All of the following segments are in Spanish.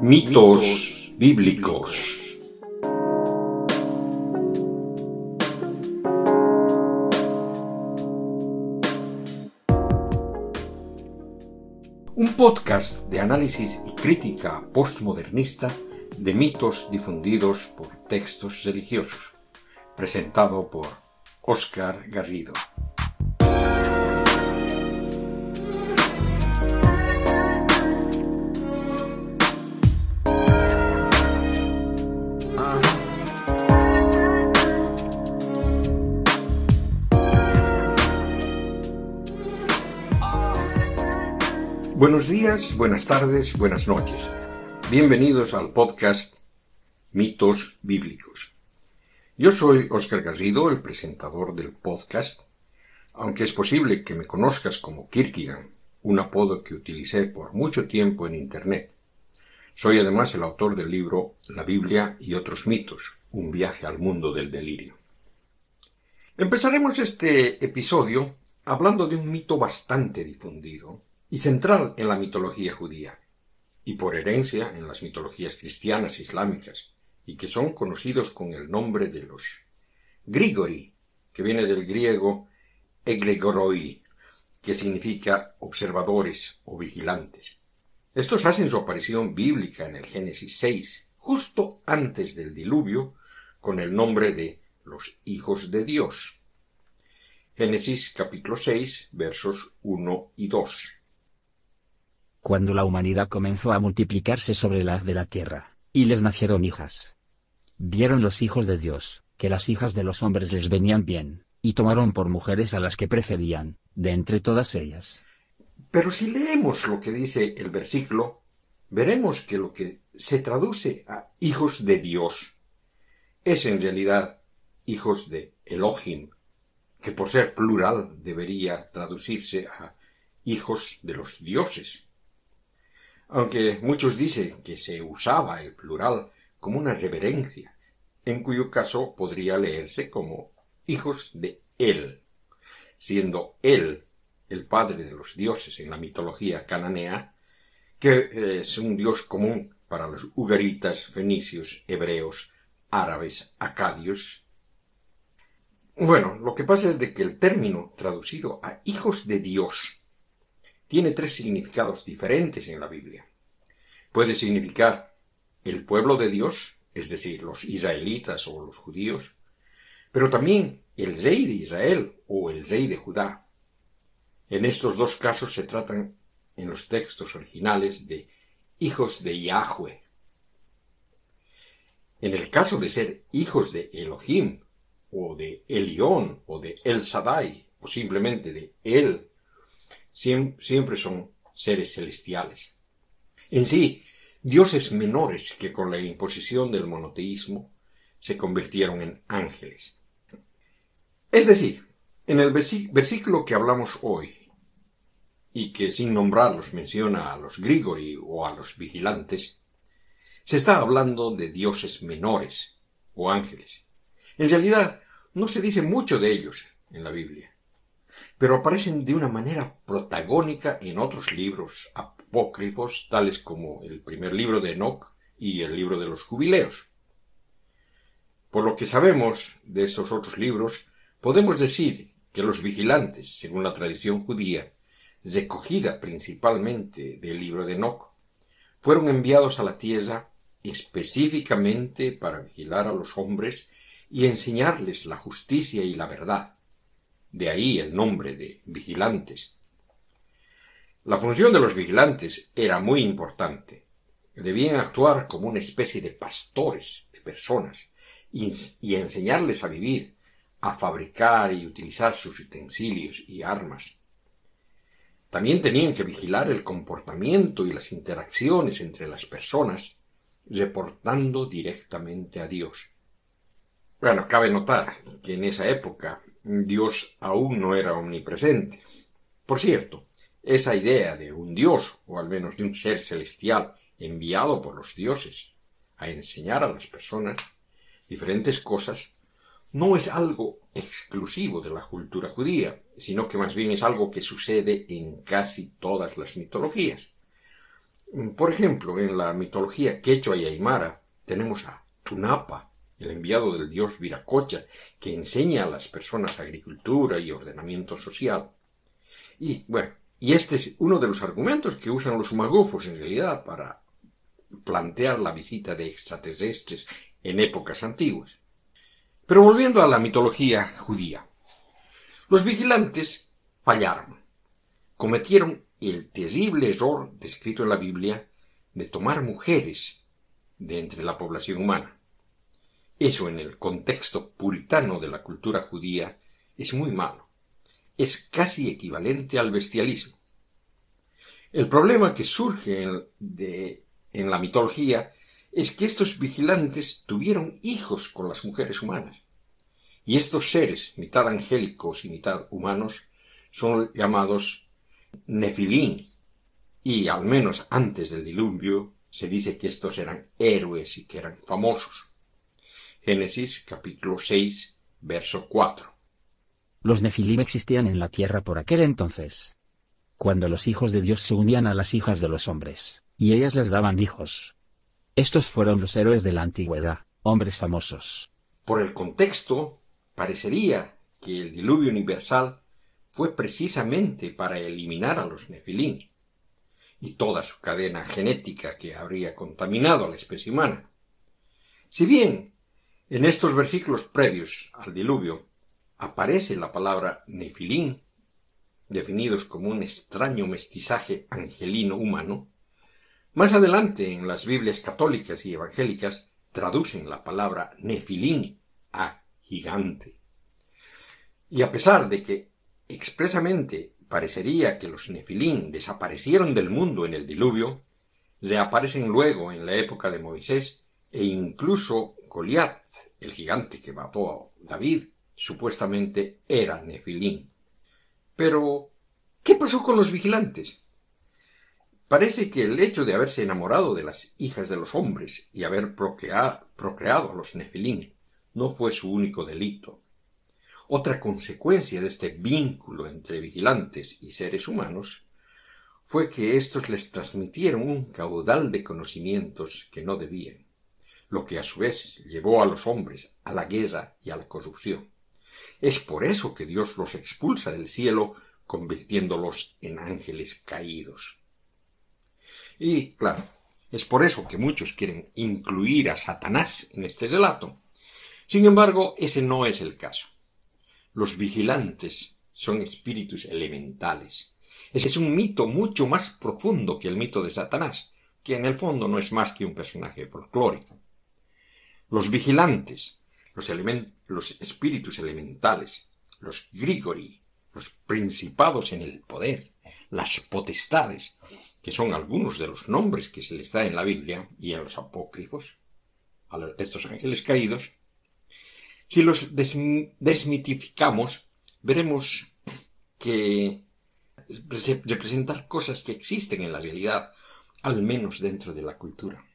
Mitos bíblicos. Un podcast de análisis y crítica postmodernista de mitos difundidos por textos religiosos, presentado por Oscar Garrido. Buenos días, buenas tardes, buenas noches. Bienvenidos al podcast Mitos Bíblicos. Yo soy Oscar Garrido, el presentador del podcast, aunque es posible que me conozcas como Kierkegaard, un apodo que utilicé por mucho tiempo en Internet. Soy además el autor del libro La Biblia y otros mitos, un viaje al mundo del delirio. Empezaremos este episodio hablando de un mito bastante difundido, y central en la mitología judía, y por herencia en las mitologías cristianas e islámicas, y que son conocidos con el nombre de los Grigori, que viene del griego egregoroi, que significa observadores o vigilantes. Estos hacen su aparición bíblica en el Génesis 6, justo antes del diluvio, con el nombre de los hijos de Dios. Génesis capítulo 6, versos 1 y 2 cuando la humanidad comenzó a multiplicarse sobre la haz de la tierra, y les nacieron hijas. Vieron los hijos de Dios, que las hijas de los hombres les venían bien, y tomaron por mujeres a las que preferían, de entre todas ellas. Pero si leemos lo que dice el versículo, veremos que lo que se traduce a hijos de Dios es en realidad hijos de Elohim, que por ser plural debería traducirse a hijos de los dioses aunque muchos dicen que se usaba el plural como una reverencia, en cuyo caso podría leerse como hijos de Él, siendo Él el padre de los dioses en la mitología cananea, que es un dios común para los ugaritas, fenicios, hebreos, árabes, acadios. Bueno, lo que pasa es de que el término traducido a hijos de Dios tiene tres significados diferentes en la Biblia. Puede significar el pueblo de Dios, es decir, los israelitas o los judíos, pero también el rey de Israel o el rey de Judá. En estos dos casos se tratan en los textos originales de hijos de Yahweh. En el caso de ser hijos de Elohim, o de Elión, o de El Sadai, o simplemente de El siempre son seres celestiales. En sí, dioses menores que con la imposición del monoteísmo se convirtieron en ángeles. Es decir, en el versículo que hablamos hoy, y que sin nombrarlos menciona a los Grigori o a los vigilantes, se está hablando de dioses menores o ángeles. En realidad, no se dice mucho de ellos en la Biblia pero aparecen de una manera protagónica en otros libros apócrifos, tales como el primer libro de Enoch y el libro de los jubileos. Por lo que sabemos de esos otros libros, podemos decir que los vigilantes, según la tradición judía, recogida principalmente del libro de Enoch, fueron enviados a la tierra específicamente para vigilar a los hombres y enseñarles la justicia y la verdad de ahí el nombre de vigilantes. La función de los vigilantes era muy importante. Debían actuar como una especie de pastores de personas y, enseñarles a vivir, a fabricar y utilizar sus utensilios y armas. También tenían que vigilar el comportamiento y las interacciones entre las personas, reportando directamente a Dios. Bueno, cabe notar que en esa época Dios aún no era omnipresente. Por cierto, esa idea de un Dios, o al menos de un ser celestial enviado por los dioses a enseñar a las personas diferentes cosas, no es algo exclusivo de la cultura judía, sino que más bien es algo que sucede en casi todas las mitologías. Por ejemplo, en la mitología quechua y aymara tenemos a Tunapa, el enviado del dios Viracocha, que enseña a las personas agricultura y ordenamiento social. Y bueno, y este es uno de los argumentos que usan los magufos en realidad para plantear la visita de extraterrestres en épocas antiguas. Pero volviendo a la mitología judía, los vigilantes fallaron, cometieron el terrible error descrito en la Biblia de tomar mujeres de entre la población humana. Eso en el contexto puritano de la cultura judía es muy malo. Es casi equivalente al bestialismo. El problema que surge en, la mitología es que estos vigilantes tuvieron hijos con las mujeres humanas. Y estos seres, mitad angélicos y mitad humanos, son llamados Nefilín. Y al menos antes del diluvio se dice que estos eran héroes y que eran famosos. Génesis capítulo 6, verso 4. Los Nefilim existían en la tierra por aquel entonces. Cuando los hijos de Dios se unían a las hijas de los hombres, y ellas les daban hijos. Estos fueron los héroes de la antigüedad, hombres famosos. Por el contexto, parecería que el diluvio universal fue precisamente para eliminar a los Nefilim y toda su cadena genética que habría contaminado a la especie humana. Si bien en estos versículos previos al diluvio aparece la palabra nefilín, definidos como un extraño mestizaje angelino humano, más adelante en las Biblias católicas y evangélicas traducen la palabra nefilín a gigante. Y a pesar de que expresamente parecería que los nefilín desaparecieron del mundo en el diluvio, reaparecen luego en la época de Moisés e incluso Goliat, el gigante que mató a David, supuestamente era Nefilín. Pero, ¿qué pasó con los vigilantes? Parece que el hecho de haberse enamorado de las hijas de los hombres y haber procreado a los Nefilín no fue su único delito. Otra consecuencia de este vínculo entre vigilantes y seres humanos fue que éstos les transmitieron un caudal de conocimientos que no debían lo que a su vez llevó a los hombres a la guerra y a la corrupción. Es por eso que Dios los expulsa del cielo, convirtiéndolos en ángeles caídos. Y, claro, es por eso que muchos quieren incluir a Satanás en este relato. Sin embargo, ese no es el caso. Los vigilantes son espíritus elementales. Ese es un mito mucho más profundo que el mito de Satanás, que en el fondo no es más que un personaje folclórico los vigilantes, los, espíritus elementales, los grigori, los principados en el poder, las potestades, que son algunos de los nombres que se les da en la Biblia y en los apócrifos, a estos ángeles caídos, si los desmitificamos, veremos que representar cosas que existen en la realidad, al menos dentro de la cultura.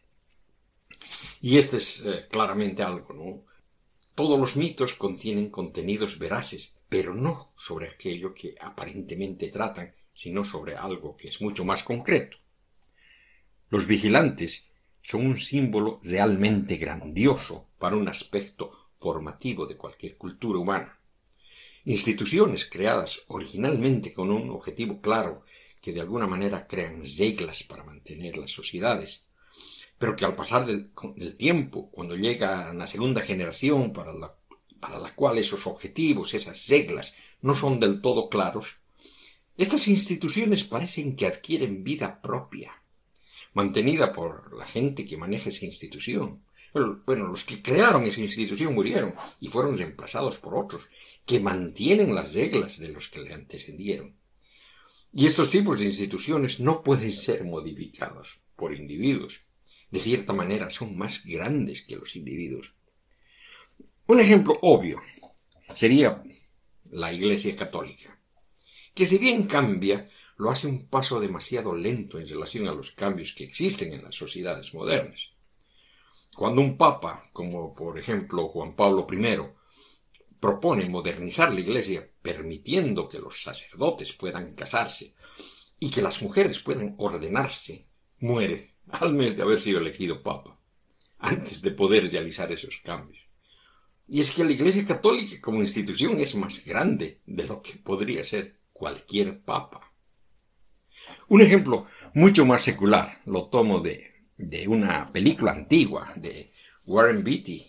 Y este es eh, claramente algo, ¿no? Todos los mitos contienen contenidos veraces, pero no sobre aquello que aparentemente tratan, sino sobre algo que es mucho más concreto. Los vigilantes son un símbolo realmente grandioso para un aspecto formativo de cualquier cultura humana. Instituciones creadas originalmente con un objetivo claro que de alguna manera crean reglas para mantener las sociedades pero que al pasar del, tiempo, cuando llega la segunda generación para la, para la cual esos objetivos, esas reglas no son del todo claros, estas instituciones parecen que adquieren vida propia, mantenida por la gente que maneja esa institución. Bueno, los que crearon esa institución murieron y fueron reemplazados por otros, que mantienen las reglas de los que le antecedieron. Y estos tipos de instituciones no pueden ser modificados por individuos de cierta manera, son más grandes que los individuos. Un ejemplo obvio sería la Iglesia Católica, que si bien cambia, lo hace un paso demasiado lento en relación a los cambios que existen en las sociedades modernas. Cuando un papa, como por ejemplo Juan Pablo I, propone modernizar la Iglesia permitiendo que los sacerdotes puedan casarse y que las mujeres puedan ordenarse muere al mes de haber sido elegido papa, antes de poder realizar esos cambios. Y es que la Iglesia Católica como institución es más grande de lo que podría ser cualquier papa. Un ejemplo mucho más secular lo tomo de, de una película antigua de Warren Beatty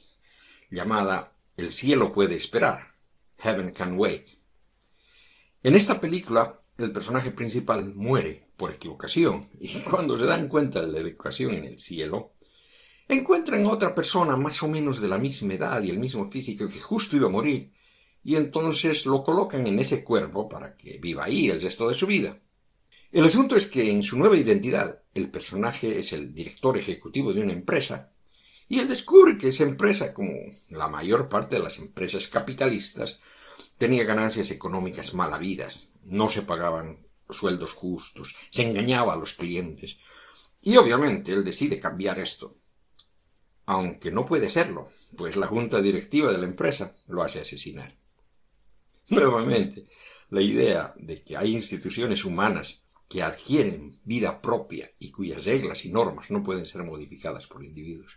llamada El cielo puede esperar, Heaven Can Wait. En esta película el personaje principal muere por equivocación. Y cuando se dan cuenta de la equivocación en el cielo, encuentran a otra persona más o menos de la misma edad y el mismo físico que justo iba a morir. Y entonces lo colocan en ese cuerpo para que viva ahí el resto de su vida. El asunto es que en su nueva identidad el personaje es el director ejecutivo de una empresa y él descubre que esa empresa, como la mayor parte de las empresas capitalistas, tenía ganancias económicas mal habidas, no se pagaban sueldos justos, se engañaba a los clientes. Y obviamente él decide cambiar esto. Aunque no puede serlo, pues la junta directiva de la empresa lo hace asesinar. Nuevamente, la idea de que hay instituciones humanas que adquieren vida propia y cuyas reglas y normas no pueden ser modificadas por individuos.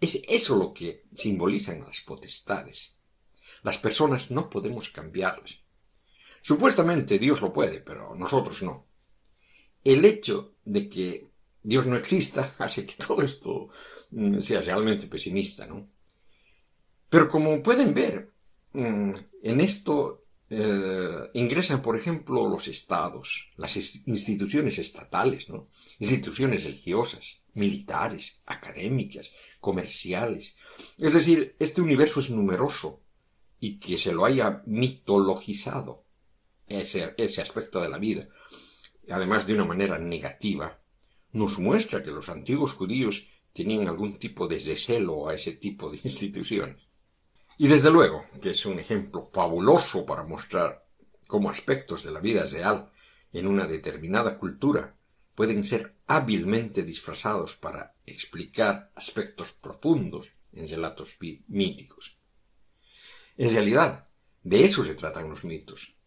Es eso lo que simbolizan las potestades. Las personas no podemos cambiarlas. Supuestamente Dios lo puede, pero nosotros no. El hecho de que Dios no exista hace que todo esto mm, sea realmente pesimista, ¿no? Pero como pueden ver, mm, en esto eh, ingresan, por ejemplo, los estados, las instituciones estatales, ¿no? instituciones religiosas, militares, académicas, comerciales. Es decir, este universo es numeroso y que se lo haya mitologizado ese, aspecto de la vida, además de una manera negativa, nos muestra que los antiguos judíos tenían algún tipo de recelo a ese tipo de instituciones. Y desde luego que es un ejemplo fabuloso para mostrar cómo aspectos de la vida real en una determinada cultura pueden ser hábilmente disfrazados para explicar aspectos profundos en relatos míticos. En realidad, de eso se tratan los mitos.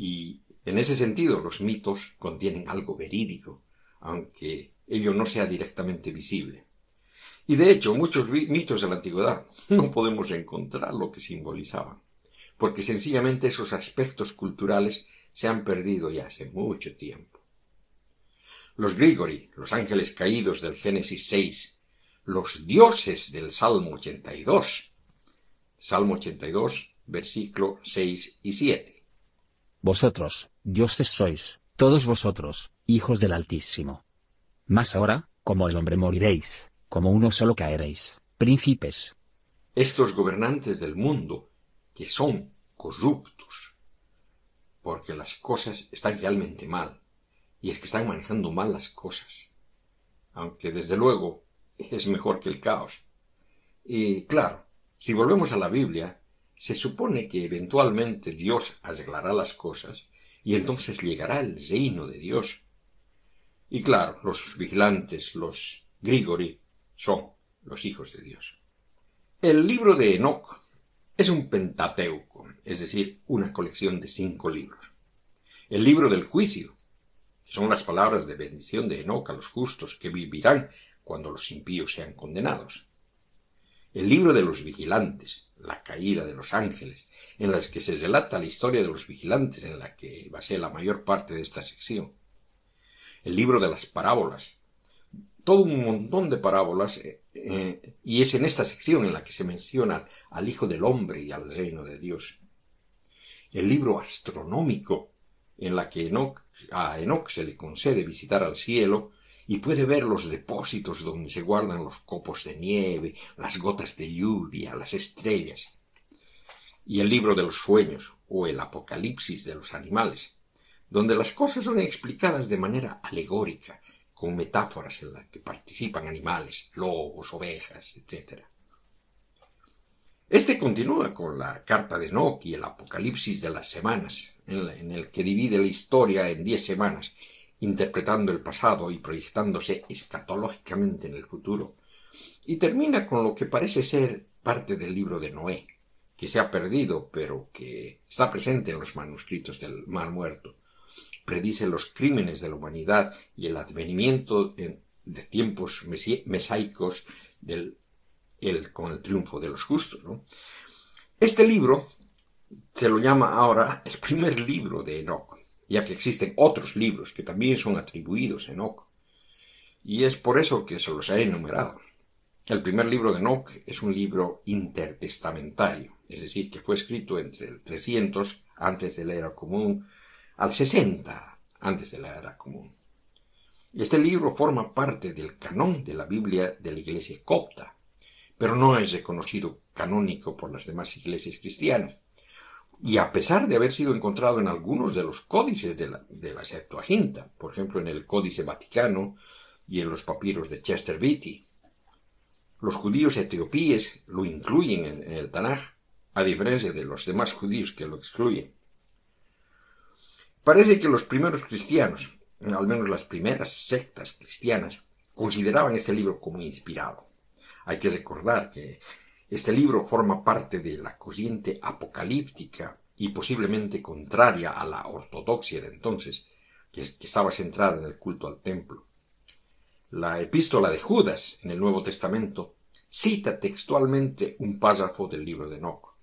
Y en ese sentido los mitos contienen algo verídico, aunque ello no sea directamente visible. Y de hecho, muchos mitos de la antigüedad no podemos encontrar lo que simbolizaban, porque sencillamente esos aspectos culturales se han perdido ya hace mucho tiempo. Los Grigori, los ángeles caídos del Génesis 6, los dioses del Salmo 82, Salmo 82, versículo 6 y 7. Vosotros, dioses sois, todos vosotros, hijos del Altísimo. Mas ahora, como el hombre moriréis, como uno solo caeréis, príncipes. Estos gobernantes del mundo, que son corruptos, porque las cosas están realmente mal, y es que están manejando mal las cosas, aunque desde luego es mejor que el caos. Y claro, si volvemos a la Biblia, se supone que eventualmente Dios arreglará las cosas y entonces llegará el reino de Dios. Y claro, los vigilantes, los Grigori, son los hijos de Dios. El libro de Enoch es un pentateuco, es decir, una colección de cinco libros. El libro del juicio, son las palabras de bendición de Enoch a los justos que vivirán cuando los impíos sean condenados. El libro de los vigilantes, la caída de los ángeles, en las que se relata la historia de los vigilantes, en la que basé la mayor parte de esta sección. El libro de las parábolas, todo un montón de parábolas, eh, eh, y es en esta sección en la que se menciona al Hijo del Hombre y al reino de Dios. El libro astronómico, en la que a Enoch se le concede visitar al cielo y puede ver los depósitos donde se guardan los copos de nieve, las gotas de lluvia, las estrellas. Y el libro de los sueños, o el apocalipsis de los animales, donde las cosas son explicadas de manera alegórica, con metáforas en las que participan animales, lobos, ovejas, etc. Este continúa con la carta de Enoch y el apocalipsis de las semanas, en el que divide la historia en diez semanas interpretando el pasado y proyectándose escatológicamente en el futuro, y termina con lo que parece ser parte del libro de Noé, que se ha perdido, pero que está presente en los manuscritos del Mar Muerto, predice los crímenes de la humanidad y el advenimiento de tiempos mesaicos del, con el triunfo de los justos. Este libro se lo llama ahora el primer libro de Enoch, ya que existen otros libros que también son atribuidos a Enoch. Y es por eso que se los he enumerado. El primer libro de Enoch es un libro intertestamentario, es decir, que fue escrito entre el 300 antes de la era común al 60 antes de la era común. Este libro forma parte del canón de la Biblia de la Iglesia copta, pero no es reconocido canónico por las demás iglesias cristianas. Y a pesar de haber sido encontrado en algunos de los códices de la, de Septuaginta, por ejemplo en el Códice Vaticano y en los papiros de Chester Beatty, los judíos etiopíes lo incluyen en, en el Tanaj, a diferencia de los demás judíos que lo excluyen. Parece que los primeros cristianos, al menos las primeras sectas cristianas, consideraban este libro como inspirado. Hay que recordar que este libro forma parte de la corriente apocalíptica y posiblemente contraria a la ortodoxia de entonces, que, estaba centrada en el culto al templo. La epístola de Judas en el Nuevo Testamento cita textualmente un párrafo del libro de Enoch,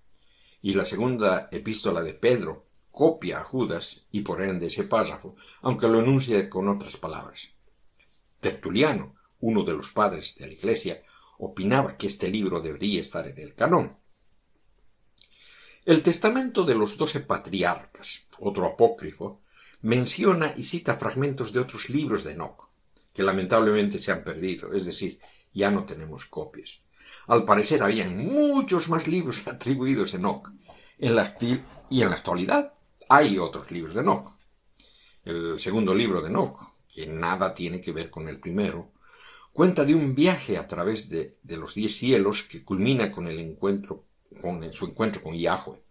y la segunda epístola de Pedro copia a Judas y por ende ese párrafo, aunque lo enuncia con otras palabras. Tertuliano, uno de los padres de la Iglesia, opinaba que este libro debería estar en el canón. El testamento de los doce patriarcas, otro apócrifo, menciona y cita fragmentos de otros libros de Enoch, que lamentablemente se han perdido, es decir, ya no tenemos copias. Al parecer habían muchos más libros atribuidos a Enoch, en la y en la actualidad hay otros libros de Enoch. El segundo libro de Enoch, que nada tiene que ver con el primero, cuenta de un viaje a través de, los diez cielos que culmina con el encuentro, con su encuentro con Yahweh,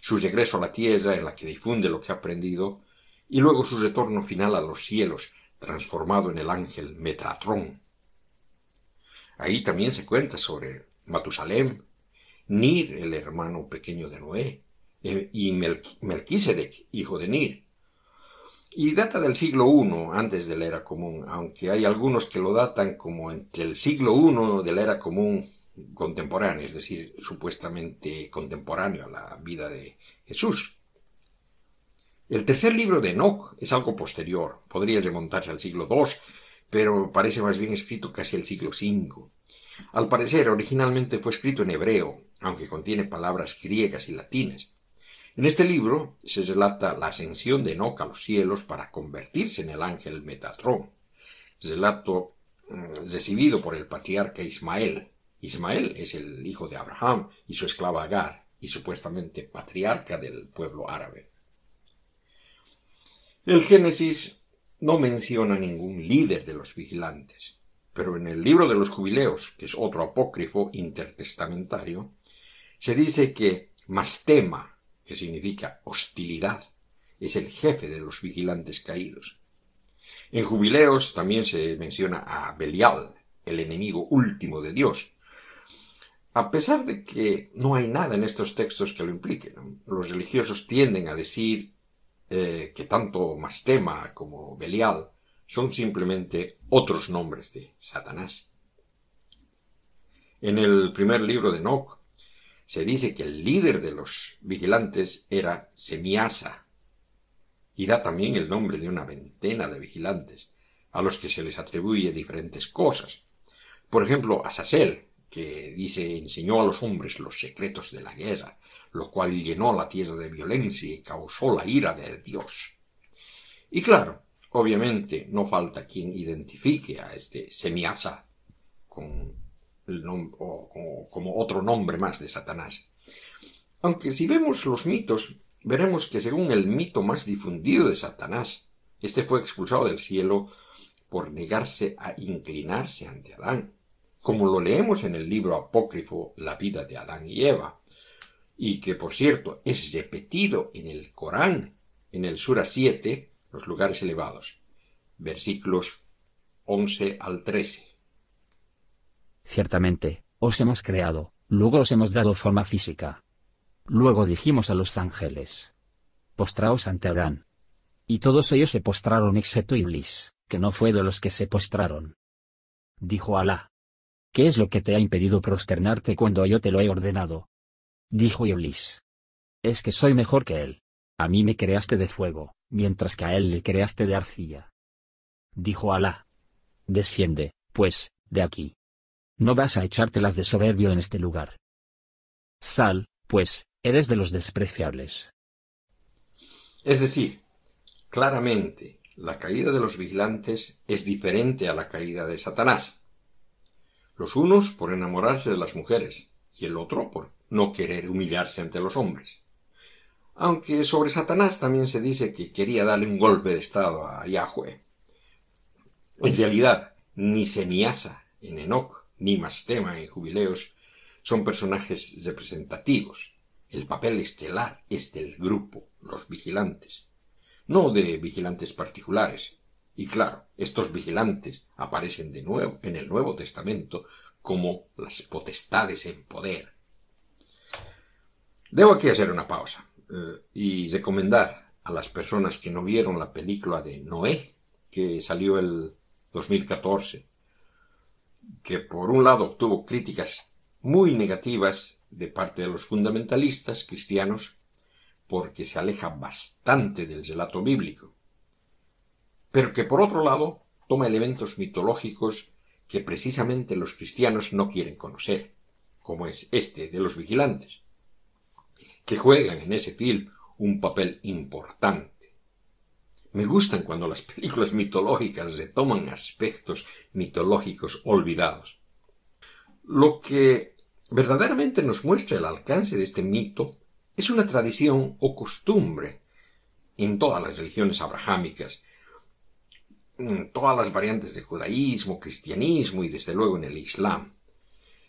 su regreso a la tierra en la que difunde lo que ha aprendido, y luego su retorno final a los cielos, transformado en el ángel Metratrón. Ahí también se cuenta sobre Matusalem, Nir, el hermano pequeño de Noé, eh, y Melquisedec, hijo de Nir, y data del siglo I antes de la era común, aunque hay algunos que lo datan como entre el siglo I de la era común contemporánea, es decir, supuestamente contemporáneo a la vida de Jesús. El tercer libro de Enoch es algo posterior, podría remontarse al siglo II, pero parece más bien escrito casi el siglo V. Al parecer, originalmente fue escrito en hebreo, aunque contiene palabras griegas y latinas. En este libro se relata la ascensión de Enoch a los cielos para convertirse en el ángel Metatrón, relato mm, recibido por el patriarca Ismael. Ismael es el hijo de Abraham y su esclava Agar, y supuestamente patriarca del pueblo árabe. El Génesis no menciona ningún líder de los vigilantes, pero en el libro de los jubileos, que es otro apócrifo intertestamentario, se dice que Mastema, que significa hostilidad, es el jefe de los vigilantes caídos. En Jubileos también se menciona a Belial, el enemigo último de Dios. A pesar de que no hay nada en estos textos que lo implique, los religiosos tienden a decir eh, que tanto Mastema como Belial son simplemente otros nombres de Satanás. En el primer libro de Enoch se dice que el líder de los vigilantes era Semiasa, y da también el nombre de una veintena de vigilantes, a los que se les atribuye diferentes cosas. Por ejemplo, a Sasel, que dice enseñó a los hombres los secretos de la guerra, lo cual llenó la tierra de violencia y causó la ira de Dios. Y claro, obviamente no falta quien identifique a este Semiasa con como, otro nombre más de Satanás. Aunque si vemos los mitos, veremos que según el mito más difundido de Satanás, éste fue expulsado del cielo por negarse a inclinarse ante Adán, como lo leemos en el libro apócrifo La vida de Adán y Eva, y que por cierto es repetido en el Corán, en el Sura 7, los lugares elevados, versículos 11 al 13. Ciertamente, os hemos creado, luego os hemos dado forma física. Luego dijimos a los ángeles. Postraos ante Adán. Y todos ellos se postraron excepto Iblis, que no fue de los que se postraron. Dijo Alá. ¿Qué es lo que te ha impedido prosternarte cuando yo te lo he ordenado? Dijo Iblis. Es que soy mejor que él. A mí me creaste de fuego, mientras que a él le creaste de arcilla. Dijo Alá. Desciende, pues, de aquí. No vas a echártelas de soberbio en este lugar. Sal, pues, eres de los despreciables. Es decir, claramente, la caída de los vigilantes es diferente a la caída de Satanás. Los unos por enamorarse de las mujeres y el otro por no querer humillarse ante los hombres. Aunque sobre Satanás también se dice que quería darle un golpe de estado a Yahweh. En realidad, ni Semiasa en Enoch, ni Mastema en Jubileos son personajes representativos. El papel estelar es del grupo, los vigilantes, no de vigilantes particulares. Y claro, estos vigilantes aparecen de nuevo en el Nuevo Testamento como las potestades en poder. Debo aquí hacer una pausa eh, y recomendar a las personas que no vieron la película de Noé, que salió el 2014, que por un lado obtuvo críticas muy negativas de parte de los fundamentalistas cristianos, porque se aleja bastante del relato bíblico, pero que por otro lado toma elementos mitológicos que precisamente los cristianos no quieren conocer, como es este de los vigilantes, que juegan en ese film un papel importante. Me gustan cuando las películas mitológicas retoman aspectos mitológicos olvidados. Lo que verdaderamente nos muestra el alcance de este mito es una tradición o costumbre en todas las religiones abrahámicas, en todas las variantes de judaísmo, cristianismo y desde luego en el islam.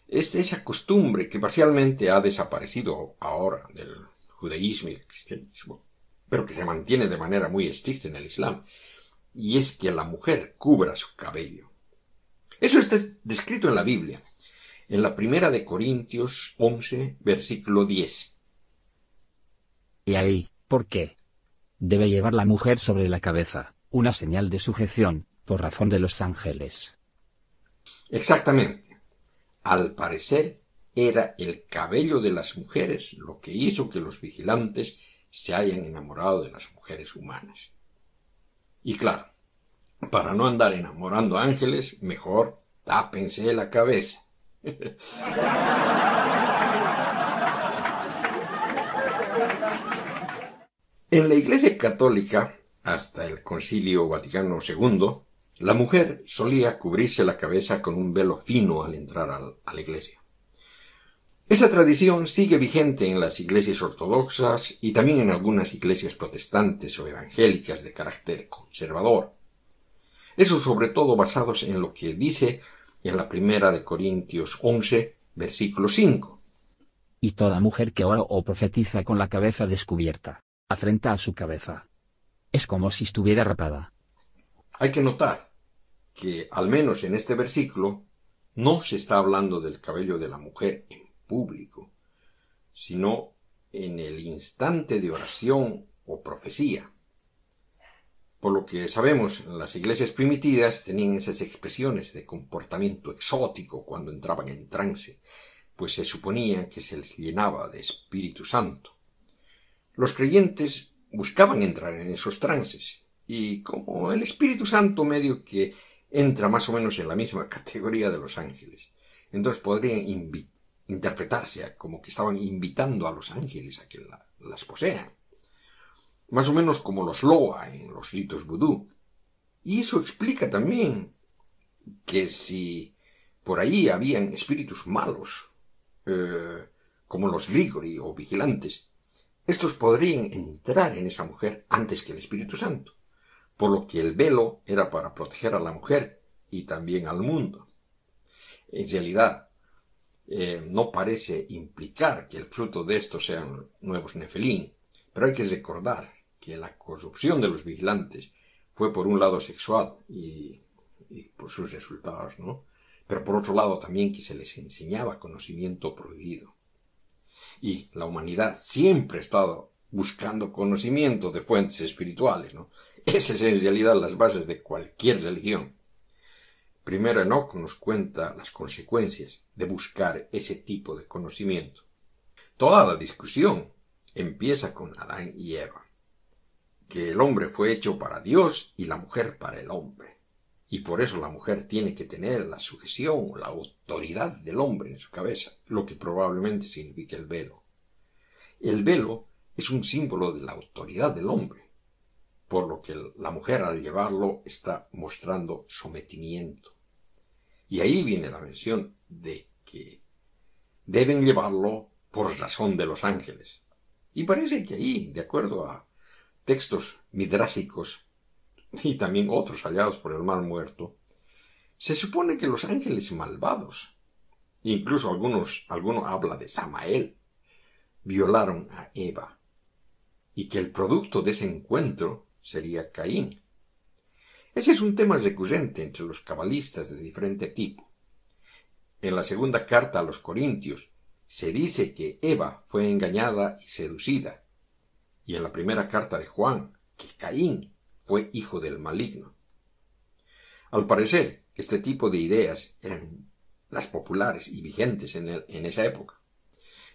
Es esa costumbre que parcialmente ha desaparecido ahora del judaísmo y el cristianismo, pero que se mantiene de manera muy estricta en el islam, y es que la mujer cubra su cabello. Eso está descrito en la Biblia, en la primera de Corintios 11, versículo 10. Y ahí, ¿por qué? Debe llevar la mujer sobre la cabeza, una señal de sujeción, por razón de los ángeles. Exactamente. Al parecer, era el cabello de las mujeres lo que hizo que los vigilantes se hayan enamorado de las mujeres humanas. Y claro, para no andar enamorando ángeles, mejor tápense la cabeza. En la Iglesia Católica, hasta el Concilio Vaticano II, la mujer solía cubrirse la cabeza con un velo fino al entrar a la iglesia. Esa tradición sigue vigente en las iglesias ortodoxas y también en algunas iglesias protestantes o evangélicas de carácter conservador. Eso sobre todo basados en lo que dice en la primera de Corintios 11, versículo 5. Y toda mujer que ora o profetiza con la cabeza descubierta afrenta a su cabeza. Es como si estuviera rapada. Hay que notar que, al menos en este versículo, no se está hablando del cabello de la mujer en público, sino en el instante de oración o profecía. Por lo que sabemos, las iglesias primitivas tenían esas expresiones de comportamiento exótico cuando entraban en trance, pues se suponía que se les llenaba de Espíritu Santo. Los creyentes buscaban entrar en esos trances, y como el Espíritu Santo medio que entra más o menos en la misma categoría de los ángeles, entonces podrían interpretarse como que estaban invitando a los ángeles a que las posean. Más o menos como los Loa en los ritos vudú. Y eso explica también que si por allí habían espíritus malos, eh, como los Grigori o vigilantes, estos podrían entrar en esa mujer antes que el Espíritu Santo, por lo que el velo era para proteger a la mujer y también al mundo. En realidad, eh, no parece implicar que el fruto de estos sean nuevos Nefelín, pero hay que recordar que la corrupción de los vigilantes fue por un lado sexual y, por sus resultados, ¿no? Pero por otro lado también que se les enseñaba conocimiento prohibido y la humanidad siempre ha estado buscando conocimiento de fuentes espirituales, ¿no? Es en realidad las bases de cualquier religión. Primero Enoch nos cuenta las consecuencias de buscar ese tipo de conocimiento. Toda la discusión empieza con Adán y Eva, que el hombre fue hecho para Dios y la mujer para el hombre. Y por eso la mujer tiene que tener la sujeción la autoridad del hombre en su cabeza, lo que probablemente significa el velo. El velo es un símbolo de la autoridad del hombre, por lo que la mujer al llevarlo está mostrando sometimiento. Y ahí viene la mención de que deben llevarlo por razón de los ángeles. Y parece que ahí, de acuerdo a textos midrásicos y también otros hallados por el mal muerto, se supone que los ángeles malvados, incluso algunos, alguno habla de Samael, violaron a Eva, y que el producto de ese encuentro sería Caín. Ese es un tema recurrente entre los cabalistas de diferente tipo. En la segunda carta a los Corintios se dice que Eva fue engañada y seducida, y en la primera carta de Juan que Caín fue hijo del maligno. Al parecer, este tipo de ideas eran las populares y vigentes en, esa época.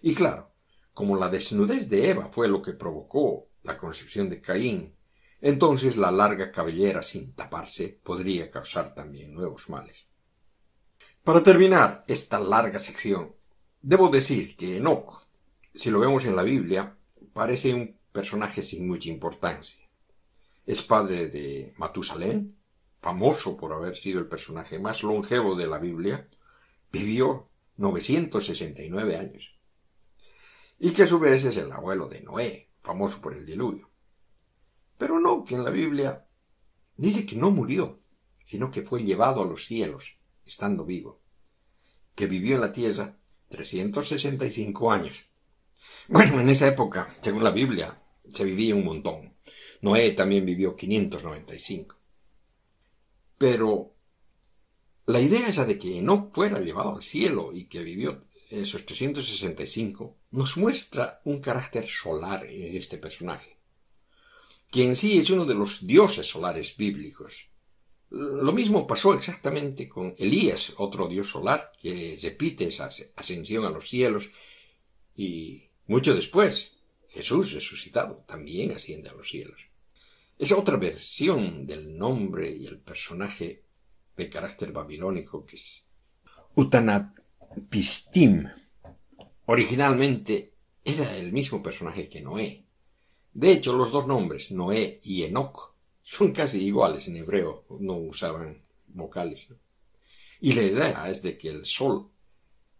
Y claro, como la desnudez de Eva fue lo que provocó la concepción de Caín, entonces la larga cabellera sin taparse podría causar también nuevos males. Para terminar esta larga sección, debo decir que Enoch, si lo vemos en la Biblia, parece un personaje sin mucha importancia. Es padre de Matusalén, famoso por haber sido el personaje más longevo de la Biblia, vivió 969 años. Y que a su vez es el abuelo de Noé, famoso por el diluvio. Pero no, que en la Biblia dice que no murió, sino que fue llevado a los cielos, estando vivo, que vivió en la tierra 365 años. Bueno, en esa época, según la Biblia, se vivía un montón. Noé también vivió 595. Pero la idea esa de que no fuera llevado al cielo y que vivió esos 365 nos muestra un carácter solar en este personaje, que en sí es uno de los dioses solares bíblicos. Lo mismo pasó exactamente con Elías, otro dios solar, que repite esa ascensión a los cielos, y mucho después, Jesús resucitado también asciende a los cielos. Esa otra versión del nombre y el personaje de carácter babilónico que es Utanapistim. Originalmente era el mismo personaje que Noé. De hecho, los dos nombres, Noé y Enoch, son casi iguales en hebreo, no usaban vocales. Y la idea es de que el sol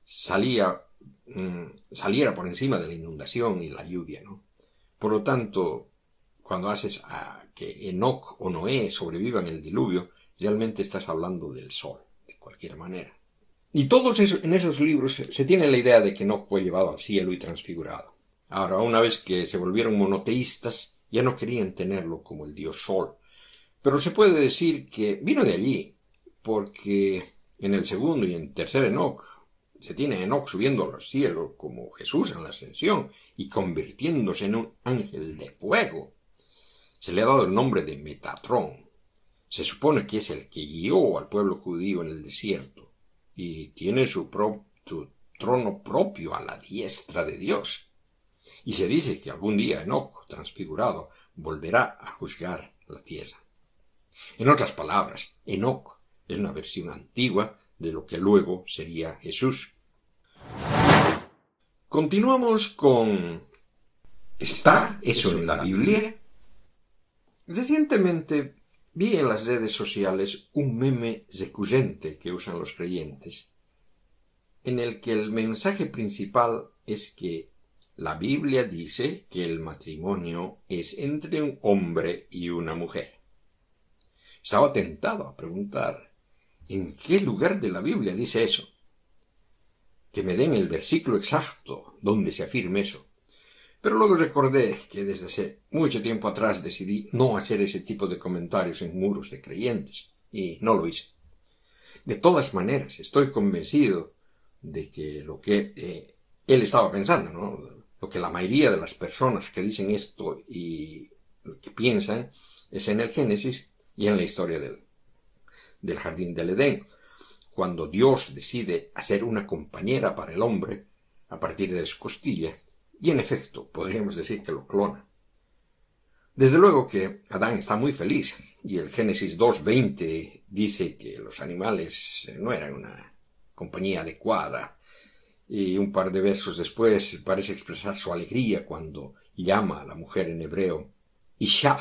salía Mm, saliera por encima de la inundación y la lluvia, ¿no? Por lo tanto, cuando haces a que Enoch o Noé sobrevivan el diluvio, realmente estás hablando del sol, de cualquier manera. Y todos en esos libros se tiene la idea de que Enoch fue llevado al cielo y transfigurado. Ahora, una vez que se volvieron monoteístas, ya no querían tenerlo como el dios sol. Pero se puede decir que vino de allí, porque en el segundo y en tercer Enoch se tiene Enoch subiendo a los cielos como Jesús en la ascensión y convirtiéndose en un ángel de fuego. Se le ha dado el nombre de Metatrón. Se supone que es el que guió al pueblo judío en el desierto y tiene su, trono propio a la diestra de Dios. Y se dice que algún día Enoch, transfigurado, volverá a juzgar la tierra. En otras palabras, Enoch es una versión antigua de lo que luego sería Jesús. Continuamos con ¿Está eso en la Biblia? Recientemente vi en las redes sociales un meme recurrente que usan los creyentes, en el que el mensaje principal es que la Biblia dice que el matrimonio es entre un hombre y una mujer. Estaba tentado a preguntar ¿En qué lugar de la Biblia dice eso? Que me den el versículo exacto donde se afirme eso. Pero luego recordé que desde hace mucho tiempo atrás decidí no hacer ese tipo de comentarios en muros de creyentes, y no lo hice. De todas maneras, estoy convencido de que lo que eh, él estaba pensando, ¿no? Lo que la mayoría de las personas que dicen esto y que piensan es en el Génesis y en la historia del, del jardín del Edén, cuando Dios decide hacer una compañera para el hombre a partir de su costilla, y en efecto podríamos decir que lo clona. Desde luego que Adán está muy feliz, y el Génesis 2.20 dice que los animales no eran una compañía adecuada, y un par de versos después parece expresar su alegría cuando llama a la mujer en hebreo Isha,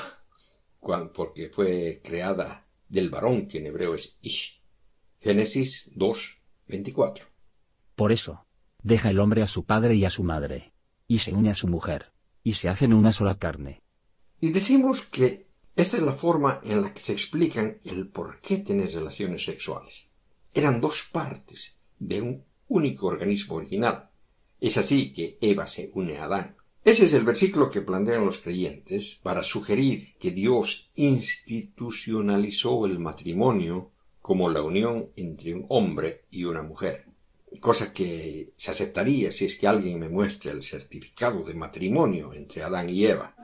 porque fue creada del varón que en hebreo es Ish. Génesis 2, 24. Por eso, deja el hombre a su padre y a su madre, y se une a su mujer, y se hacen una sola carne. Y decimos que esta es la forma en la que se explican el por qué tener relaciones sexuales. Eran dos partes de un único organismo original. Es así que Eva se une a Adán. Ese es el versículo que plantean los creyentes para sugerir que Dios institucionalizó el matrimonio como la unión entre un hombre y una mujer, cosa que se aceptaría si es que alguien me muestra el certificado de matrimonio entre Adán y Eva.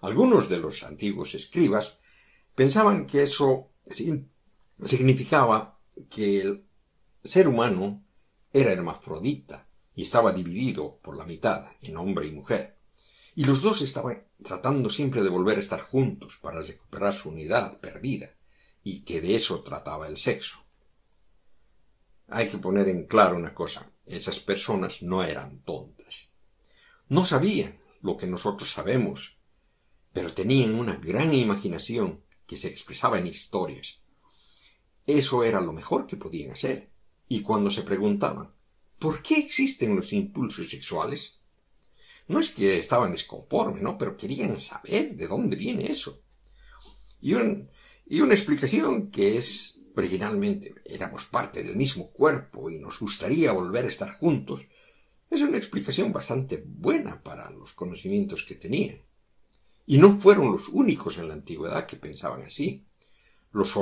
Algunos de los antiguos escribas pensaban que eso significaba que el ser humano era hermafrodita y estaba dividido por la mitad en hombre y mujer. Y los dos estaban tratando siempre de volver a estar juntos para recuperar su unidad perdida, y que de eso trataba el sexo. Hay que poner en claro una cosa, esas personas no eran tontas. No sabían lo que nosotros sabemos, pero tenían una gran imaginación que se expresaba en historias. Eso era lo mejor que podían hacer. Y cuando se preguntaban, ¿por qué existen los impulsos sexuales? No es que estaban desconformes, ¿no? Pero querían saber de dónde viene eso. Y, y una explicación que es, originalmente, éramos parte del mismo cuerpo y nos gustaría volver a estar juntos, es una explicación bastante buena para los conocimientos que tenían. Y no fueron los únicos en la antigüedad que pensaban así. Los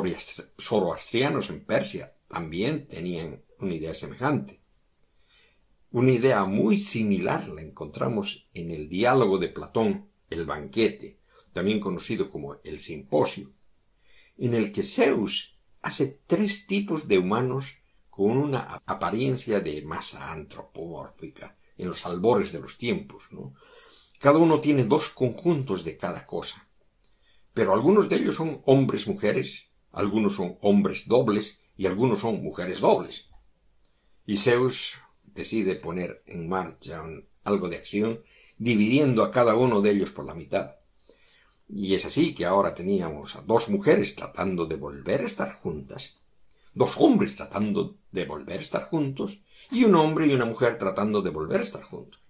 zoroastrianos en Persia también tenían una idea semejante. Una idea muy similar la encontramos en el diálogo de Platón, el banquete, también conocido como el simposio, en el que Zeus hace tres tipos de humanos con una apariencia de masa antropomórfica en los albores de los tiempos. ¿no? Cada uno tiene dos conjuntos de cada cosa. Pero algunos de ellos son hombres mujeres, algunos son hombres dobles y algunos son mujeres dobles. Y Zeus decide poner en marcha algo de acción, dividiendo a cada uno de ellos por la mitad. Y es así que ahora teníamos a dos mujeres tratando de volver a estar juntas, dos hombres tratando de volver a estar juntos, y un hombre y una mujer tratando de volver a estar juntos.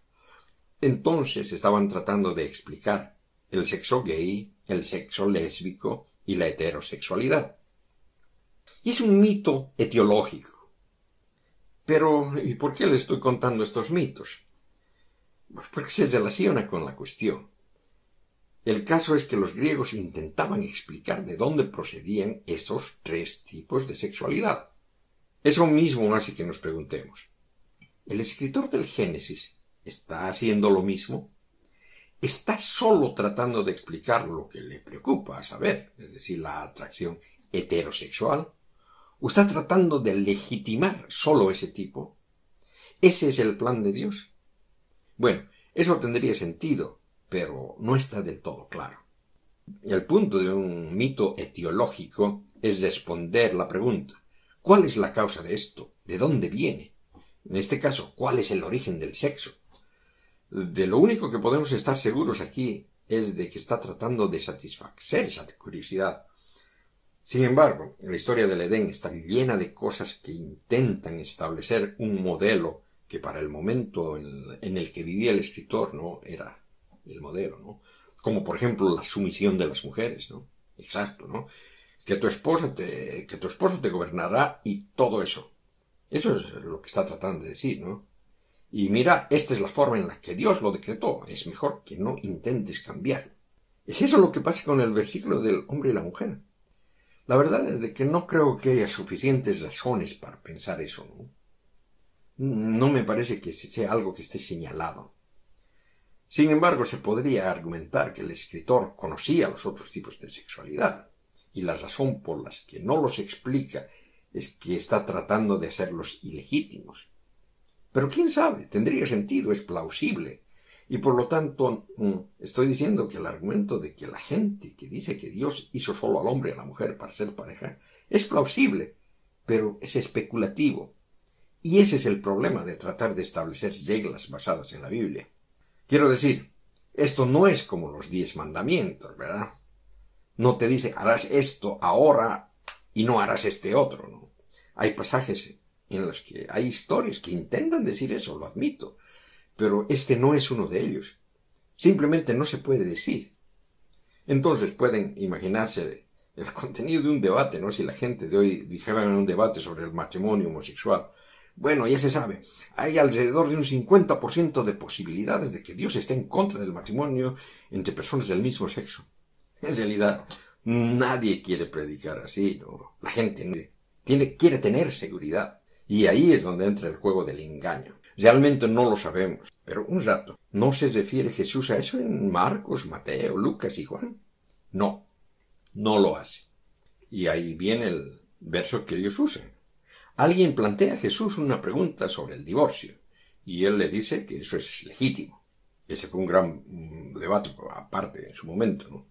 Entonces estaban tratando de explicar el sexo gay, el sexo lésbico y la heterosexualidad. Y es un mito etiológico. Pero, ¿y por qué le estoy contando estos mitos? Pues porque se relaciona con la cuestión. El caso es que los griegos intentaban explicar de dónde procedían esos tres tipos de sexualidad. Eso mismo hace que nos preguntemos. ¿El escritor del Génesis está haciendo lo mismo? ¿Está solo tratando de explicar lo que le preocupa a saber, es decir, la atracción heterosexual? ¿O está tratando de legitimar solo ese tipo? ¿Ese es el plan de Dios? Bueno, eso tendría sentido, pero no está del todo claro. El punto de un mito etiológico es responder la pregunta ¿Cuál es la causa de esto? ¿De dónde viene? En este caso, ¿cuál es el origen del sexo? De lo único que podemos estar seguros aquí es de que está tratando de satisfacer esa curiosidad sin embargo, la historia del Edén está llena de cosas que intentan establecer un modelo que para el momento en, el que vivía el escritor no era el modelo, ¿no? Como por ejemplo la sumisión de las mujeres, ¿no? Exacto, ¿no? Que tu esposa te, que tu esposo te gobernará y todo eso. Eso es lo que está tratando de decir, ¿no? Y mira, esta es la forma en la que Dios lo decretó. Es mejor que no intentes cambiar. Es eso lo que pasa con el versículo del hombre y la mujer. La verdad es de que no creo que haya suficientes razones para pensar eso, ¿no? No me parece que sea algo que esté señalado. Sin embargo, se podría argumentar que el escritor conocía los otros tipos de sexualidad, y la razón por la que no los explica es que está tratando de hacerlos ilegítimos. Pero quién sabe, tendría sentido, es plausible. Y por lo tanto, mm, estoy diciendo que el argumento de que la gente que dice que Dios hizo solo al hombre y a la mujer para ser pareja es plausible, pero es especulativo. Y ese es el problema de tratar de establecer reglas basadas en la Biblia. Quiero decir, esto no es como los diez mandamientos, ¿verdad? No te dice harás esto ahora y no harás este otro. Hay pasajes en los que hay historias que intentan decir eso, lo admito, pero este no es uno de ellos. Simplemente no se puede decir. Entonces pueden imaginarse el contenido de un debate, ¿no? Si la gente de hoy dijera en un debate sobre el matrimonio homosexual, bueno, ya se sabe, hay alrededor de un 50% de posibilidades de que Dios esté en contra del matrimonio entre personas del mismo sexo. En realidad, nadie quiere predicar así. La gente quiere tener seguridad. Y ahí es donde entra el juego del engaño. Realmente no lo sabemos, pero un rato. ¿No se refiere Jesús a eso en Marcos, Mateo, Lucas y Juan? No, no lo hace. Y ahí viene el verso que ellos usan. Alguien plantea a Jesús una pregunta sobre el divorcio, y él le dice que eso es legítimo. Ese fue un gran mm, debate aparte en su momento.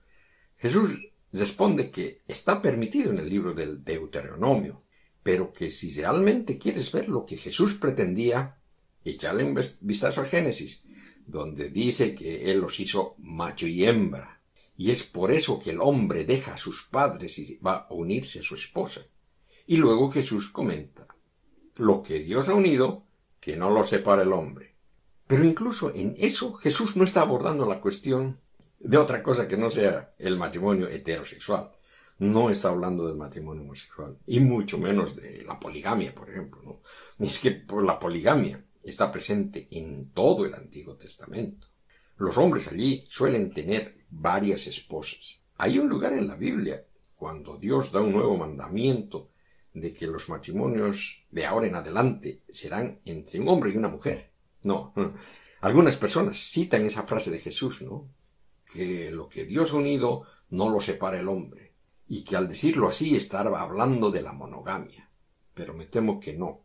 Jesús responde que está permitido en el libro del Deuteronomio, pero que si realmente quieres ver lo que Jesús pretendía, échale un vistazo al Génesis, donde dice que Él los hizo macho y hembra, y es por eso que el hombre deja a sus padres y va a unirse a su esposa. Y luego Jesús comenta, lo que Dios ha unido, que no lo separa el hombre. Pero incluso en eso Jesús no está abordando la cuestión de otra cosa que no sea el matrimonio heterosexual. No está hablando del matrimonio homosexual, y mucho menos de la poligamia, por ejemplo. Es que la poligamia está presente en todo el Antiguo Testamento. Los hombres allí suelen tener varias esposas. Hay un lugar en la Biblia cuando Dios da un nuevo mandamiento de que los matrimonios de ahora en adelante serán entre un hombre y una mujer. No, algunas personas citan esa frase de Jesús, ¿no? Que lo que Dios ha unido no lo separa el hombre, y que al decirlo así estaba hablando de la monogamia. Pero me temo que no.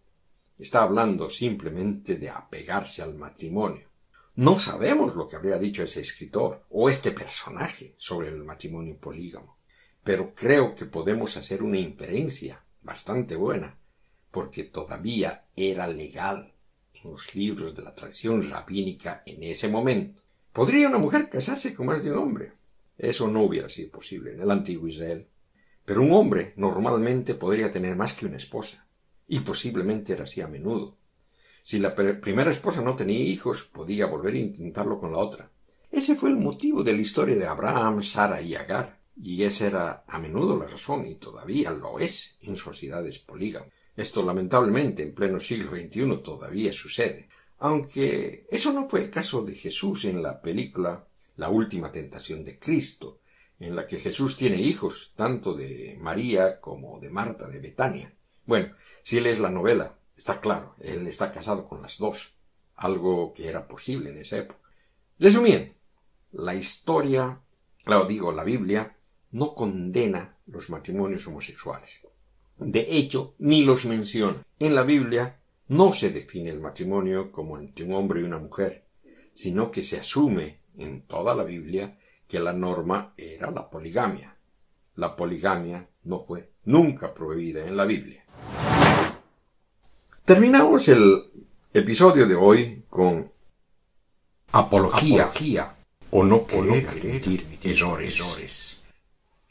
Está hablando simplemente de apegarse al matrimonio. No sabemos lo que habría dicho ese escritor o este personaje sobre el matrimonio polígamo, pero creo que podemos hacer una inferencia bastante buena, porque todavía era legal en los libros de la tradición rabínica en ese momento. ¿Podría una mujer casarse con más de un hombre? Eso no hubiera sido posible en el antiguo Israel. Pero un hombre normalmente podría tener más que una esposa, y posiblemente era así a menudo. Si la primera esposa no tenía hijos, podía volver a intentarlo con la otra. Ese fue el motivo de la historia de Abraham, Sara y Agar. Y esa era a menudo la razón, y todavía lo es en sociedades polígamas. Esto lamentablemente en pleno siglo XXI todavía sucede. Aunque eso no fue el caso de Jesús en la película La última tentación de Cristo, en la que Jesús tiene hijos, tanto de María como de Marta de Betania. Bueno, si lees la novela, está claro, él está casado con las dos, algo que era posible en esa época. Resumiendo, la historia, lo digo, la Biblia, no condena los matrimonios homosexuales. De hecho, ni los menciona. En la Biblia no se define el matrimonio como entre un hombre y una mujer, sino que se asume en toda la Biblia que la norma era la poligamia. La poligamia no fue nunca prohibida en la Biblia. Terminamos el episodio de hoy con apología, o no querer, errores.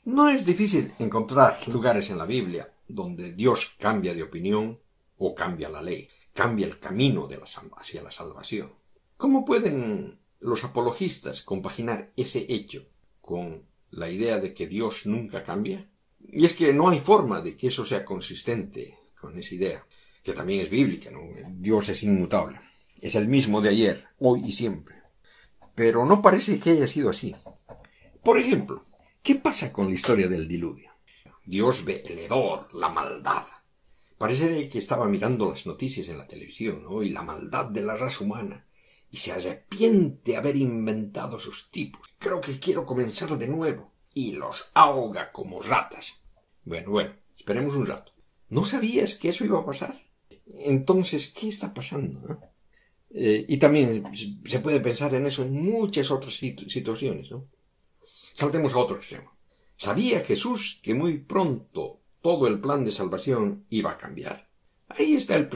No es difícil encontrar lugares en la Biblia donde Dios cambia de opinión o cambia la ley, cambia el camino de la, hacia la salvación. ¿Cómo pueden los apologistas compaginar ese hecho con la idea de que Dios nunca cambia? Y es que no hay forma de que eso sea consistente con esa idea, que también es bíblica, ¿no? Dios es inmutable, es el mismo de ayer, hoy y siempre. Pero no parece que haya sido así. Por ejemplo, ¿Qué pasa con la historia del diluvio? Dios ve el hedor, la maldad. Parece que estaba mirando las noticias en la televisión, ¿no? Y la maldad de la raza humana. Y se arrepiente haber inventado sus tipos. Creo que quiero comenzar de nuevo. Y los ahoga como ratas. Bueno, bueno, esperemos un rato. ¿No sabías que eso iba a pasar? Entonces, ¿qué está pasando? Eh, y también se puede pensar en eso en muchas otras situaciones, ¿no? Saltemos a otro extremo. ¿Sabía Jesús que muy pronto todo el plan de salvación iba a cambiar? Ahí está el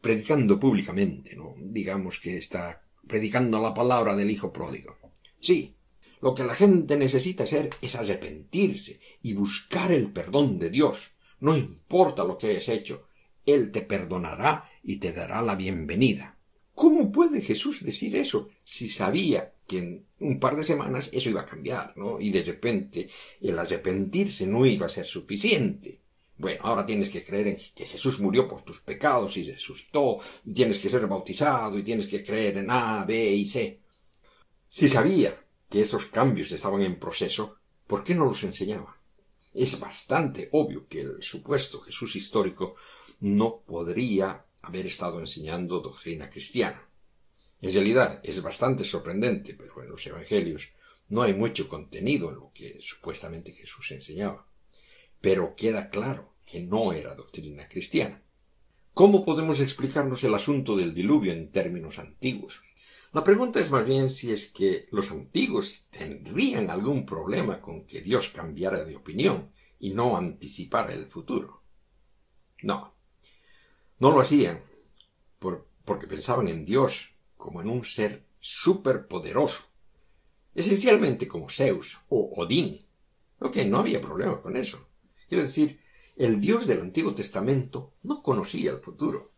predicando públicamente, ¿no? Digamos que está predicando la palabra del Hijo pródigo. Sí, lo que la gente necesita hacer es arrepentirse y buscar el perdón de Dios. No importa lo que hayas hecho, Él te perdonará y te dará la bienvenida. ¿Cómo puede Jesús decir eso si sabía que en un par de semanas eso iba a cambiar, ¿no? Y de repente el arrepentirse no iba a ser suficiente. Bueno, ahora tienes que creer en que Jesús murió por tus pecados y resucitó, y tienes que ser bautizado y tienes que creer en A, B y C. Si sabía que esos cambios estaban en proceso, ¿por qué no los enseñaba? Es bastante obvio que el supuesto Jesús histórico no podría haber estado enseñando doctrina cristiana. En realidad es bastante sorprendente, pero en los Evangelios no hay mucho contenido en lo que supuestamente Jesús enseñaba. Pero queda claro que no era doctrina cristiana. ¿Cómo podemos explicarnos el asunto del diluvio en términos antiguos? La pregunta es más bien si es que los antiguos tendrían algún problema con que Dios cambiara de opinión y no anticipara el futuro. No, no lo hacían porque pensaban en Dios como en un ser superpoderoso, esencialmente como Zeus o Odín. Ok, no había problema con eso. Quiero decir, el Dios del Antiguo Testamento no conocía el futuro.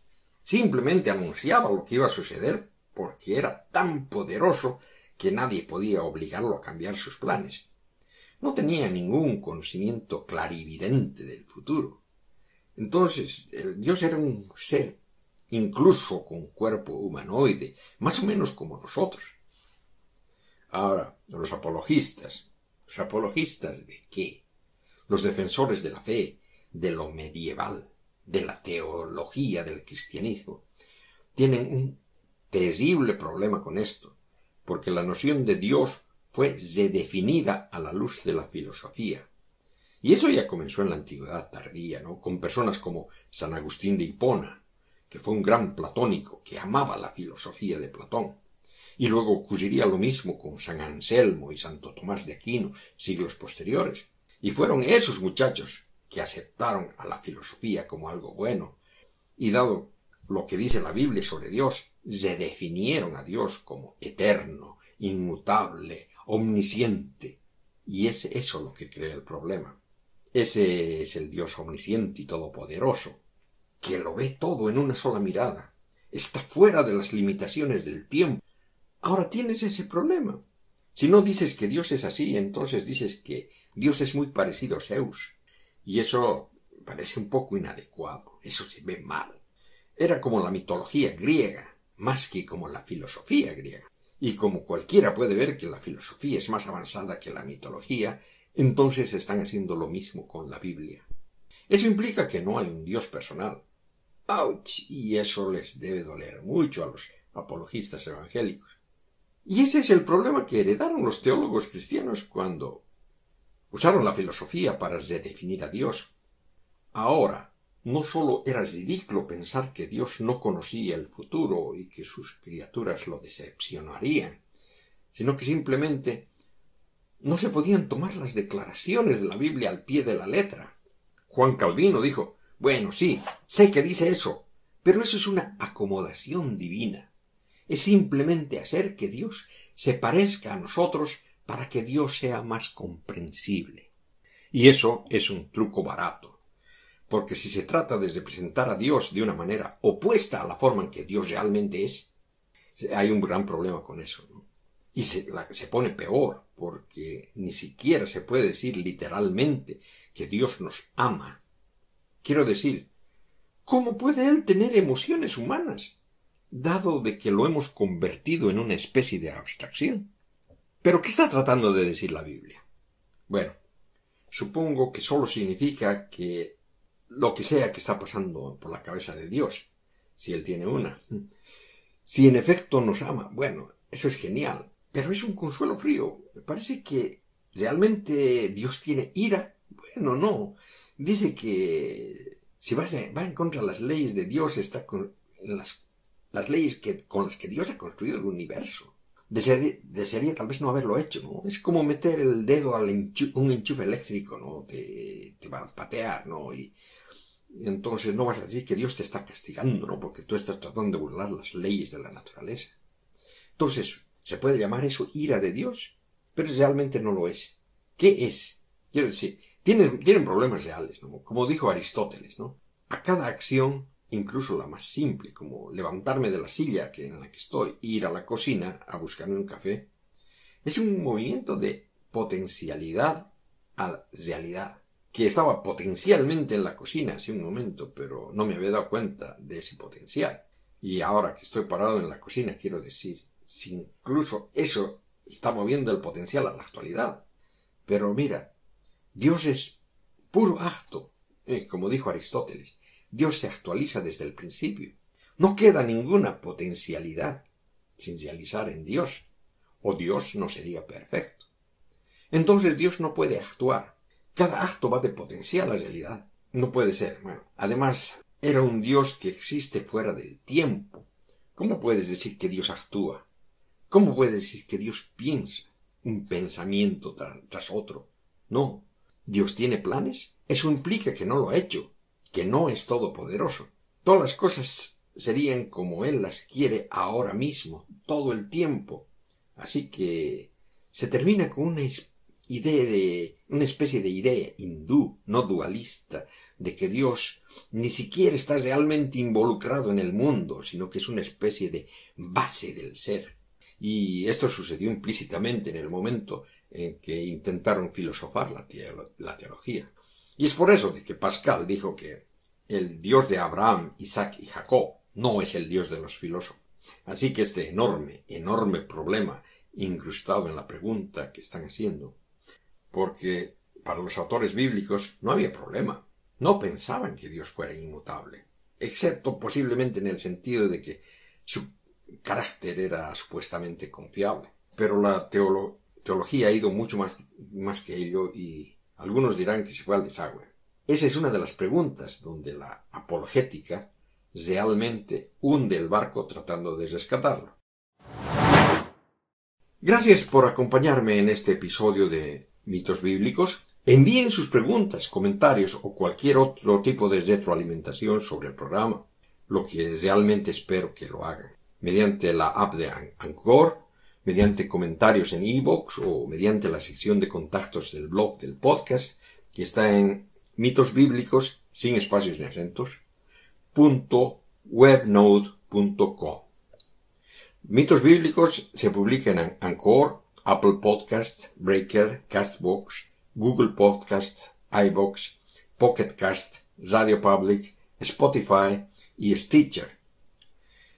Simplemente anunciaba lo que iba a suceder porque era tan poderoso que nadie podía obligarlo a cambiar sus planes. No tenía ningún conocimiento clarividente del futuro. Entonces, el Dios era un ser, incluso con cuerpo humanoide, más o menos como nosotros. Ahora, los apologistas. ¿Los apologistas de qué? Los defensores de la fe, de lo medieval, de la teología del cristianismo, tienen un terrible problema con esto, porque la noción de Dios fue redefinida a la luz de la filosofía. Y eso ya comenzó en la antigüedad tardía, ¿no? Con personas como San Agustín de Hipona, que fue un gran platónico, que amaba la filosofía de Platón. Y luego ocurriría lo mismo con San Anselmo y Santo Tomás de Aquino, siglos posteriores. Y fueron esos muchachos que aceptaron a la filosofía como algo bueno, y dado lo que dice la Biblia sobre Dios, redefinieron a Dios como eterno, inmutable, omnisciente. Y es eso lo que crea el problema. Ese es el Dios omnisciente y todopoderoso, que lo ve todo en una sola mirada. Está fuera de las limitaciones del tiempo. Ahora tienes ese problema. Si no dices que Dios es así, entonces dices que Dios es muy parecido a Zeus. Y eso parece un poco inadecuado. Eso se ve mal. Era como la mitología griega, más que como la filosofía griega. Y como cualquiera puede ver que la filosofía es más avanzada que la mitología, entonces están haciendo lo mismo con la Biblia. Eso implica que no hay un Dios personal. ¡Auch! Y eso les debe doler mucho a los apologistas evangélicos. Y ese es el problema que heredaron los teólogos cristianos cuando usaron la filosofía para redefinir a Dios. Ahora, no sólo era ridículo pensar que Dios no conocía el futuro y que sus criaturas lo decepcionarían, sino que simplemente no se podían tomar las declaraciones de la Biblia al pie de la letra. Juan Calvino dijo, bueno, sí, sé que dice eso, pero eso es una acomodación divina. Es simplemente hacer que Dios se parezca a nosotros para que Dios sea más comprensible. Y eso es un truco barato, porque si se trata de representar a Dios de una manera opuesta a la forma en que Dios realmente es, hay un gran problema con eso. Y se, se pone peor, porque ni siquiera se puede decir literalmente que Dios nos ama. Quiero decir, ¿cómo puede Él tener emociones humanas, dado de que lo hemos convertido en una especie de abstracción? Pero ¿qué está tratando de decir la Biblia? Bueno, supongo que solo significa que lo que sea que está pasando por la cabeza de Dios, si Él tiene una. Si en efecto nos ama, bueno, eso es genial, pero es un consuelo frío. Me parece que realmente Dios tiene ira. Bueno, no. Dice que si va, en contra de las leyes de Dios, está con, en las, las leyes que, con las que Dios ha construido el universo. Desearía, tal vez no haberlo hecho, ¿no? Es como meter el dedo a un enchufe eléctrico, ¿no? Te, te va a patear, ¿no? Y, y, entonces no vas a decir que Dios te está castigando, ¿no? Porque tú estás tratando de burlar las leyes de la naturaleza. Entonces, ¿se puede llamar eso ira de Dios? Pero realmente no lo es. ¿Qué es? Quiero decir, tienen, tienen problemas reales, ¿no? Como dijo Aristóteles, ¿no? A cada acción incluso la más simple, como levantarme de la silla que en la que estoy e ir a la cocina a buscarme un café, es un movimiento de potencialidad a realidad, que estaba potencialmente en la cocina hace un momento, pero no me había dado cuenta de ese potencial. Y ahora que estoy parado en la cocina, quiero decir, si incluso eso está moviendo el potencial a la actualidad. Pero mira, Dios es puro acto, eh, como dijo Aristóteles, Dios se actualiza desde el principio. No queda ninguna potencialidad sin realizar en Dios, o Dios no sería perfecto. Entonces Dios no puede actuar. Cada acto va de potencial a realidad. No puede ser. Bueno, además, era un Dios que existe fuera del tiempo. ¿Cómo puedes decir que Dios actúa? ¿Cómo puedes decir que Dios piensa un pensamiento tras otro? No. ¿Dios tiene planes? Eso implica que no lo ha hecho que no es todopoderoso. Todas las cosas serían como Él las quiere ahora mismo, todo el tiempo. Así que se termina con una idea de, una especie de idea hindú, no dualista, de que Dios ni siquiera está realmente involucrado en el mundo, sino que es una especie de base del ser. Y esto sucedió implícitamente en el momento en que intentaron filosofar la, teología. Y es por eso de que Pascal dijo que el Dios de Abraham, Isaac y Jacob no es el Dios de los filósofos. Así que este enorme, enorme problema incrustado en la pregunta que están haciendo, porque para los autores bíblicos no había problema. No pensaban que Dios fuera inmutable, excepto posiblemente en el sentido de que su carácter era supuestamente confiable. Pero la teología ha ido mucho más, más que ello y algunos dirán que se fue al desagüe. Esa es una de las preguntas donde la apologética realmente hunde el barco tratando de rescatarlo. Gracias por acompañarme en este episodio de Mitos Bíblicos. Envíen sus preguntas, comentarios o cualquier otro tipo de retroalimentación sobre el programa, lo que realmente espero que lo hagan, mediante la app de Anchor, mediante comentarios en iVoox o mediante la sección de contactos del blog del podcast que está en mitos bíblicos sin espacios ni acentos punto. Mitos bíblicos se publican en Anchor, Apple Podcast, Breaker, Castbox, Google Podcast, iBox, Pocket Cast, Radio Public, Spotify y Stitcher.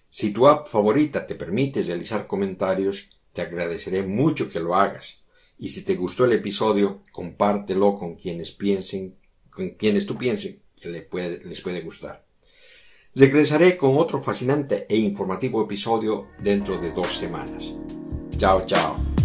Si tu app favorita te permite realizar comentarios, te agradeceré mucho que lo hagas. Y si te gustó el episodio, compártelo con quienes piensen, con quienes tú pienses que les puede, les puede gustar. Regresaré con otro fascinante e informativo episodio dentro de dos semanas. Chao, chao.